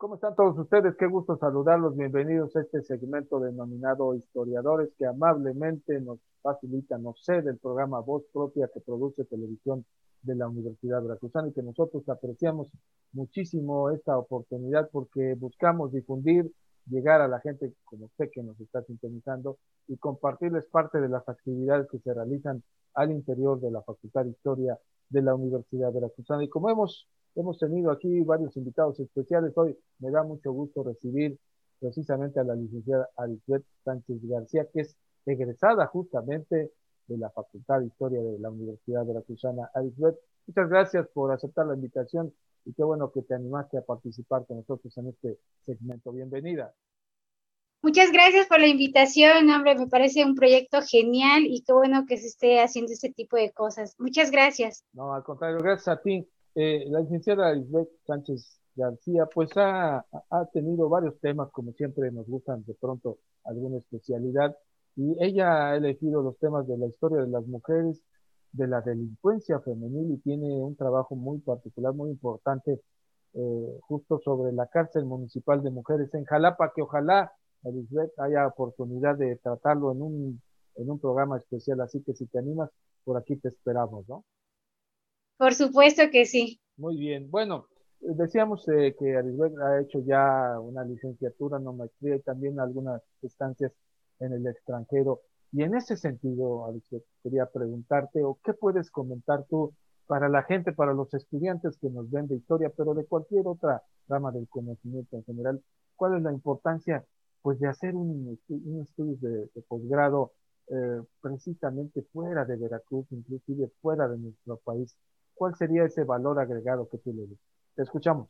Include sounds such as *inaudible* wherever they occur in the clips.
¿Cómo están todos ustedes? Qué gusto saludarlos. Bienvenidos a este segmento denominado Historiadores que amablemente nos facilita, nos cede el programa Voz Propia que produce televisión de la Universidad Veracruzana y que nosotros apreciamos muchísimo esta oportunidad porque buscamos difundir, llegar a la gente como usted que nos está sintonizando y compartirles parte de las actividades que se realizan al interior de la Facultad de Historia de la Universidad Veracruzana. Y como hemos Hemos tenido aquí varios invitados especiales. Hoy me da mucho gusto recibir precisamente a la licenciada Arisbet Sánchez García, que es egresada justamente de la Facultad de Historia de la Universidad de Veracruzana. Arisbet, muchas gracias por aceptar la invitación y qué bueno que te animaste a participar con nosotros en este segmento. Bienvenida. Muchas gracias por la invitación, hombre, me parece un proyecto genial y qué bueno que se esté haciendo este tipo de cosas. Muchas gracias. No, al contrario, gracias a ti. Eh, la licenciada Isbeth Sánchez García, pues ha, ha, tenido varios temas, como siempre nos gustan de pronto alguna especialidad, y ella ha elegido los temas de la historia de las mujeres, de la delincuencia femenil, y tiene un trabajo muy particular, muy importante, eh, justo sobre la cárcel municipal de mujeres en Jalapa, que ojalá, Elizabeth, haya oportunidad de tratarlo en un, en un programa especial, así que si te animas, por aquí te esperamos, ¿no? Por supuesto que sí. Muy bien. Bueno, decíamos eh, que Arisbet ha hecho ya una licenciatura, una maestría y también algunas estancias en el extranjero. Y en ese sentido, Arisbet, quería preguntarte, o qué puedes comentar tú para la gente, para los estudiantes que nos ven de historia, pero de cualquier otra rama del conocimiento en general, ¿cuál es la importancia pues de hacer un, estudio de, posgrado eh, precisamente fuera de Veracruz, inclusive fuera de nuestro país? ¿Cuál sería ese valor agregado que tú le das? Te escuchamos.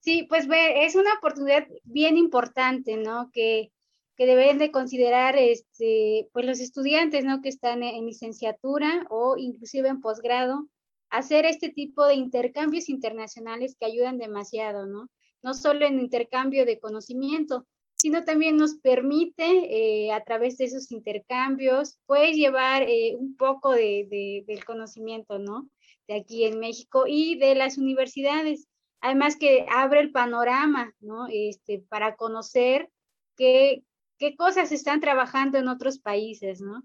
Sí, pues es una oportunidad bien importante, ¿no? Que, que deben de considerar este, pues los estudiantes, ¿no? Que están en licenciatura o inclusive en posgrado, hacer este tipo de intercambios internacionales que ayudan demasiado, ¿no? No solo en intercambio de conocimiento, sino también nos permite eh, a través de esos intercambios, pues llevar eh, un poco de, del conocimiento, ¿no? De aquí en México y de las universidades. Además que abre el panorama, ¿no? Este, para conocer qué, qué cosas están trabajando en otros países, ¿no?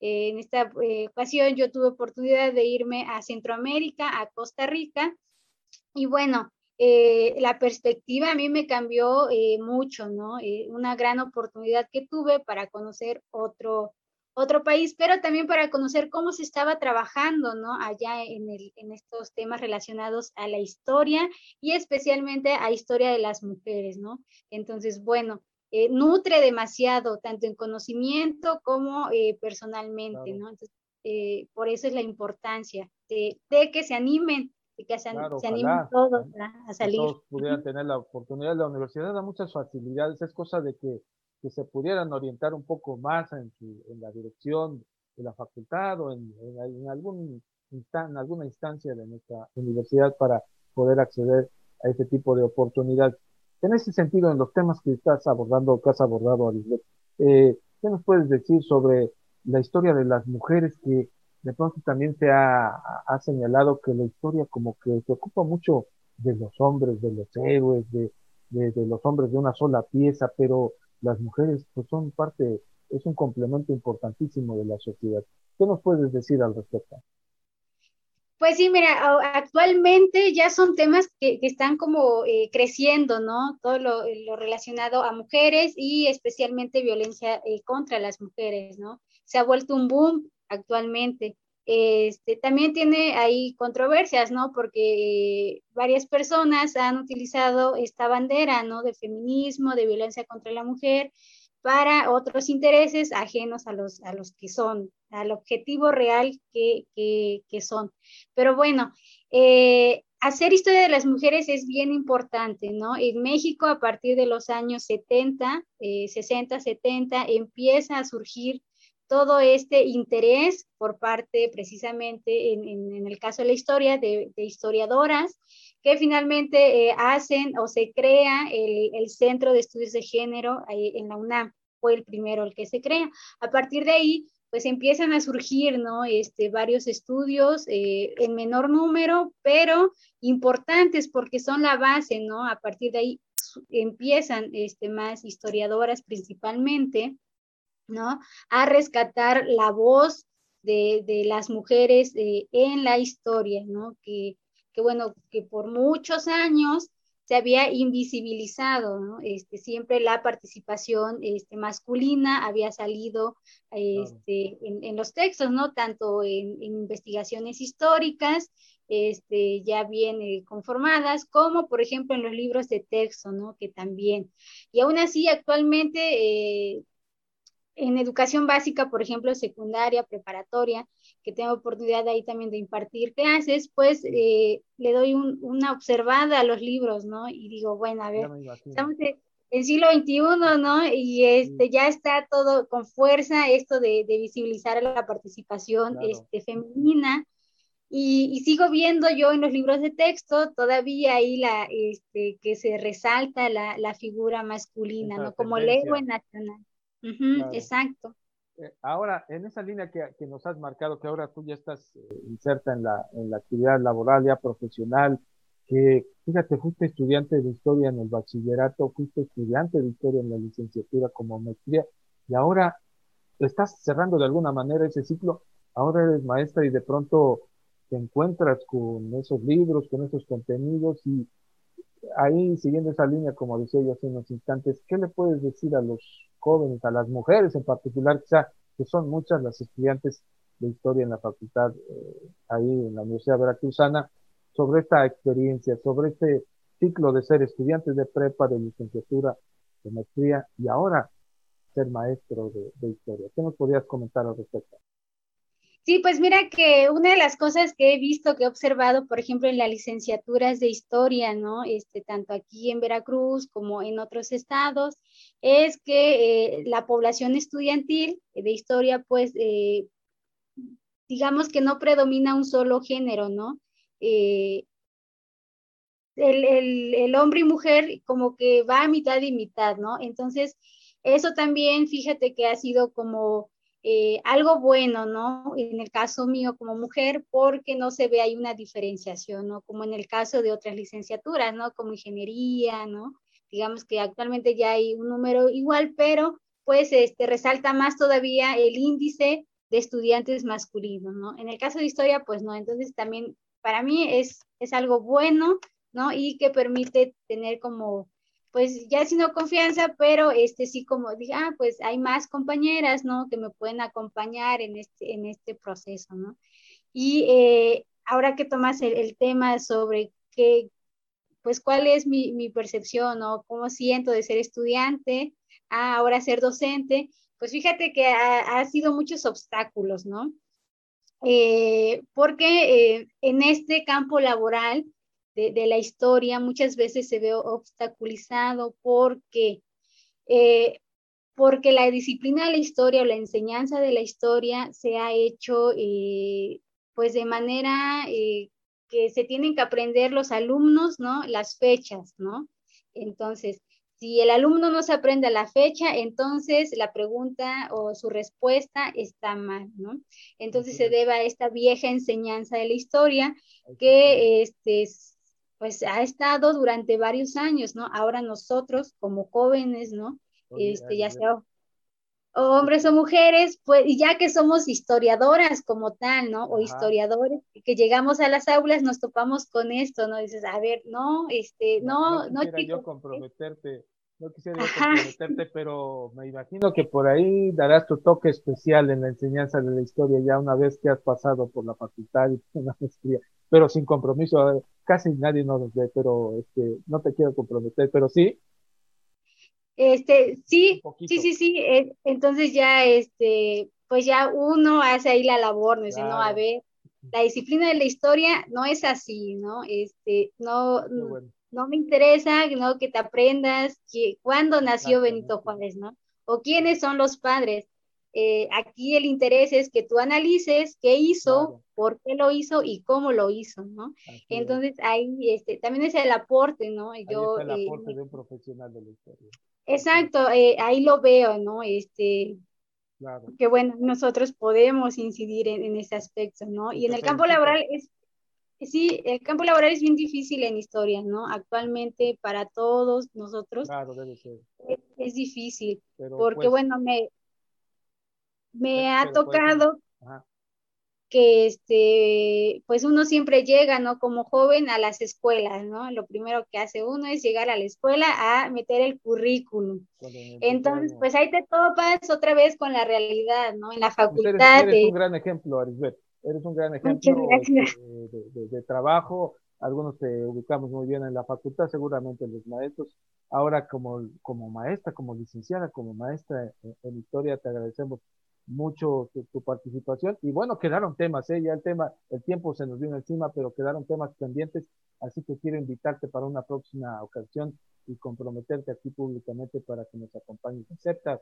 en esta eh, ocasión yo tuve oportunidad de irme a Centroamérica, a Costa Rica, y bueno, eh, la perspectiva a mí me cambió eh, mucho, ¿no? una gran oportunidad que tuve para conocer otro, otro país, pero también para conocer cómo se estaba trabajando, ¿no? Allá en, el, en estos temas relacionados a la historia y especialmente a historia de las mujeres, ¿no? Entonces, bueno, eh, nutre demasiado, tanto en conocimiento como eh, personalmente, ¿no? Entonces, eh, por eso es la importancia de, que se animen, de que se, animen todos a salir. todos pudieran tener la oportunidad. La universidad da muchas facilidades, es cosa de que que se pudieran orientar un poco más en, en la dirección de la facultad o en, en, algún en alguna instancia de nuestra universidad para poder acceder a este tipo de oportunidad. En ese sentido, en los temas que estás abordando, que has abordado, Arislet, eh, ¿qué nos puedes decir sobre la historia de las mujeres que de pronto también se ha, ha, señalado que la historia como que se ocupa mucho de los hombres, de los héroes, de, de, de los hombres de una sola pieza, pero las mujeres pues son parte, es un complemento importantísimo de la sociedad. ¿Qué nos puedes decir al respecto? Pues sí, mira, actualmente ya son temas que, están como eh, creciendo, ¿no? Todo lo, relacionado a mujeres y especialmente violencia eh, contra las mujeres, ¿no? Se ha vuelto un boom actualmente. Este, también tiene ahí controversias, ¿no? Porque varias personas han utilizado esta bandera, ¿no? De feminismo, de violencia contra la mujer, para otros intereses ajenos a los, a los que son, al objetivo real que, que, son. Pero bueno, eh, hacer historia de las mujeres es bien importante, ¿no? En México, a partir de los años 70, 60, 70, empieza a surgir todo este interés por parte precisamente en, el caso de la historia de, historiadoras que finalmente eh, hacen o se crea el, Centro de Estudios de Género en la UNAM, fue el primero el que se crea. A partir de ahí, pues empiezan a surgir, ¿no? Este, varios estudios eh, en menor número, pero importantes porque son la base, ¿no? A partir de ahí empiezan este, más historiadoras principalmente, ¿no? A rescatar la voz de, de las mujeres eh, en la historia, ¿no? Que, que, bueno, que por muchos años se había invisibilizado, ¿no? Este, siempre la participación este, masculina había salido este, en, los textos, ¿no? Tanto en, investigaciones históricas, este, ya bien eh, conformadas, como por ejemplo en los libros de texto, ¿no? Que también. Y aún así, actualmente, eh, en educación básica, por ejemplo, secundaria, preparatoria, que tengo oportunidad ahí también de impartir clases, pues eh, le doy una observada a los libros, ¿no? Y digo, bueno, a ver, estamos en siglo XXI, ¿no? Y este, ya está todo con fuerza esto de, visibilizar la participación este, femenina. Y, sigo viendo yo en los libros de texto todavía ahí la, este, que se resalta la, la figura masculina, ¿no? Como lengua nacional. Exacto. Eh, ahora, en esa línea que, nos has marcado, que ahora tú ya estás eh, inserta en la, en la actividad laboral, ya profesional, que fíjate, fuiste estudiante de historia en el bachillerato, fuiste estudiante de historia en la licenciatura como maestría, y ahora estás cerrando de alguna manera ese ciclo, ahora eres maestra y de pronto te encuentras con esos libros, con esos contenidos y ahí siguiendo esa línea, como decía yo hace unos instantes, ¿qué le puedes decir a los jóvenes, a las mujeres en particular, quizá, que son muchas las estudiantes de historia en la facultad, eh, ahí en la Universidad Veracruzana, sobre esta experiencia, sobre este ciclo de ser estudiantes de prepa, de licenciatura, de maestría y ahora ser maestro de, de historia. ¿Qué nos podrías comentar al respecto? Sí, pues mira que una de las cosas que he visto, que he observado, por ejemplo, en las licenciaturas de historia, ¿no? Este, tanto aquí en Veracruz como en otros estados, es que eh, la población estudiantil de historia, pues, eh, digamos que no predomina un solo género, ¿no? Eh, el, el hombre y mujer como que va a mitad y mitad, ¿no? Entonces, eso también, fíjate que ha sido como eh, algo bueno, ¿no? En el caso mío como mujer, porque no se ve ahí una diferenciación, ¿no? Como en el caso de otras licenciaturas, ¿no? Como ingeniería, ¿no? Digamos que actualmente ya hay un número igual, pero pues este, resalta más todavía el índice de estudiantes masculinos, ¿no? En el caso de historia, pues no, entonces también para mí es, es algo bueno, ¿no? Y que permite tener como pues ya sino confianza, pero este sí como dije, ah, pues hay más compañeras, ¿no? Que me pueden acompañar en este, en este proceso, ¿no? Y eh, ahora que tomas el, tema sobre qué, pues cuál es mi, mi percepción, ¿no? ¿Cómo siento de ser estudiante a ahora ser docente? Pues fíjate que ha, ha sido muchos obstáculos, ¿no? Eh, porque eh, en este campo laboral, de, la historia muchas veces se ve obstaculizado porque, eh, porque la disciplina de la historia o la enseñanza de la historia se ha hecho eh, pues de manera eh, que se tienen que aprender los alumnos, ¿no? Las fechas, ¿no? Entonces, si el alumno no se aprende la fecha, entonces la pregunta o su respuesta está mal, ¿no? Entonces se debe a esta vieja enseñanza de la historia que este, pues ha estado durante varios años, ¿no? Ahora nosotros como jóvenes, ¿no? este, ya sea hombres o mujeres, pues ya que somos historiadoras como tal, ¿no? O historiadores, que llegamos a las aulas nos topamos con esto, ¿no? Dices, a ver, no, este, no, no, no yo comprometerte, no quisiera yo comprometerte, pero me imagino que por ahí darás tu toque especial en la enseñanza de la historia ya una vez que has pasado por la facultad y *laughs* por la maestría, pero sin compromiso casi nadie nos ve, pero este, no te quiero comprometer, pero sí. Este, sí, sí, sí, sí, eh, entonces ya, este, pues ya uno hace ahí la labor, no dice, no, a ver, la disciplina de la historia no es así, ¿no? Este, no, no me interesa, ¿no? Que te aprendas que, cuándo nació Benito Juárez, ¿no? O quiénes son los padres. Eh, aquí el interés es que tú analices qué hizo, por qué lo hizo y cómo lo hizo, ¿no? Entonces ahí este, también es el aporte, ¿no? Yo, el aporte eh, de un profesional de la historia. Exacto, eh, ahí lo veo, ¿no? Este, Que bueno, nosotros podemos incidir en, ese aspecto, ¿no? Y en el campo laboral es, sí, el campo laboral es bien difícil en historia, ¿no? Actualmente para todos nosotros claro, debe ser. Es, difícil, porque pues bueno, me, me ha tocado que este, pues uno siempre llega, ¿no? Como joven a las escuelas, ¿no? Lo primero que hace uno es llegar a la escuela a meter el currículum. Entonces, pues ahí te topas otra vez con la realidad, ¿no? En la pues facultad. eres, un gran ejemplo, Arisbet. Eres un gran ejemplo de, trabajo. Algunos te ubicamos muy bien en la facultad, seguramente los maestros. Ahora como, como maestra, como licenciada, como maestra en historia, te agradecemos mucho tu, participación. Y bueno, quedaron temas, ¿eh? ya el tema, el tiempo se nos vino encima, pero quedaron temas pendientes, así que quiero invitarte para una próxima ocasión y comprometerte aquí públicamente para que nos acompañes. ¿Aceptas?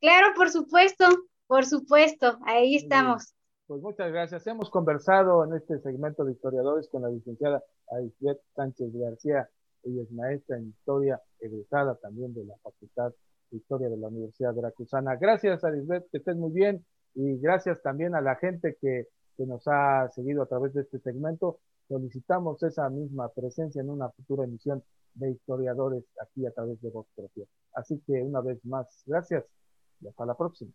Claro, por supuesto, por supuesto, ahí estamos. Pues muchas gracias. Hemos conversado en este segmento de historiadores con la licenciada Aisbeth Sánchez García. Ella es maestra en historia, egresada también de la Facultad Historia de la Universidad Veracruzana. Gracias, Arisbet, que estés muy bien y gracias también a la gente que, que nos ha seguido a través de este segmento. Solicitamos esa misma presencia en una futura emisión de historiadores aquí a través de Vox Propia. Así que una vez más, gracias y hasta la próxima.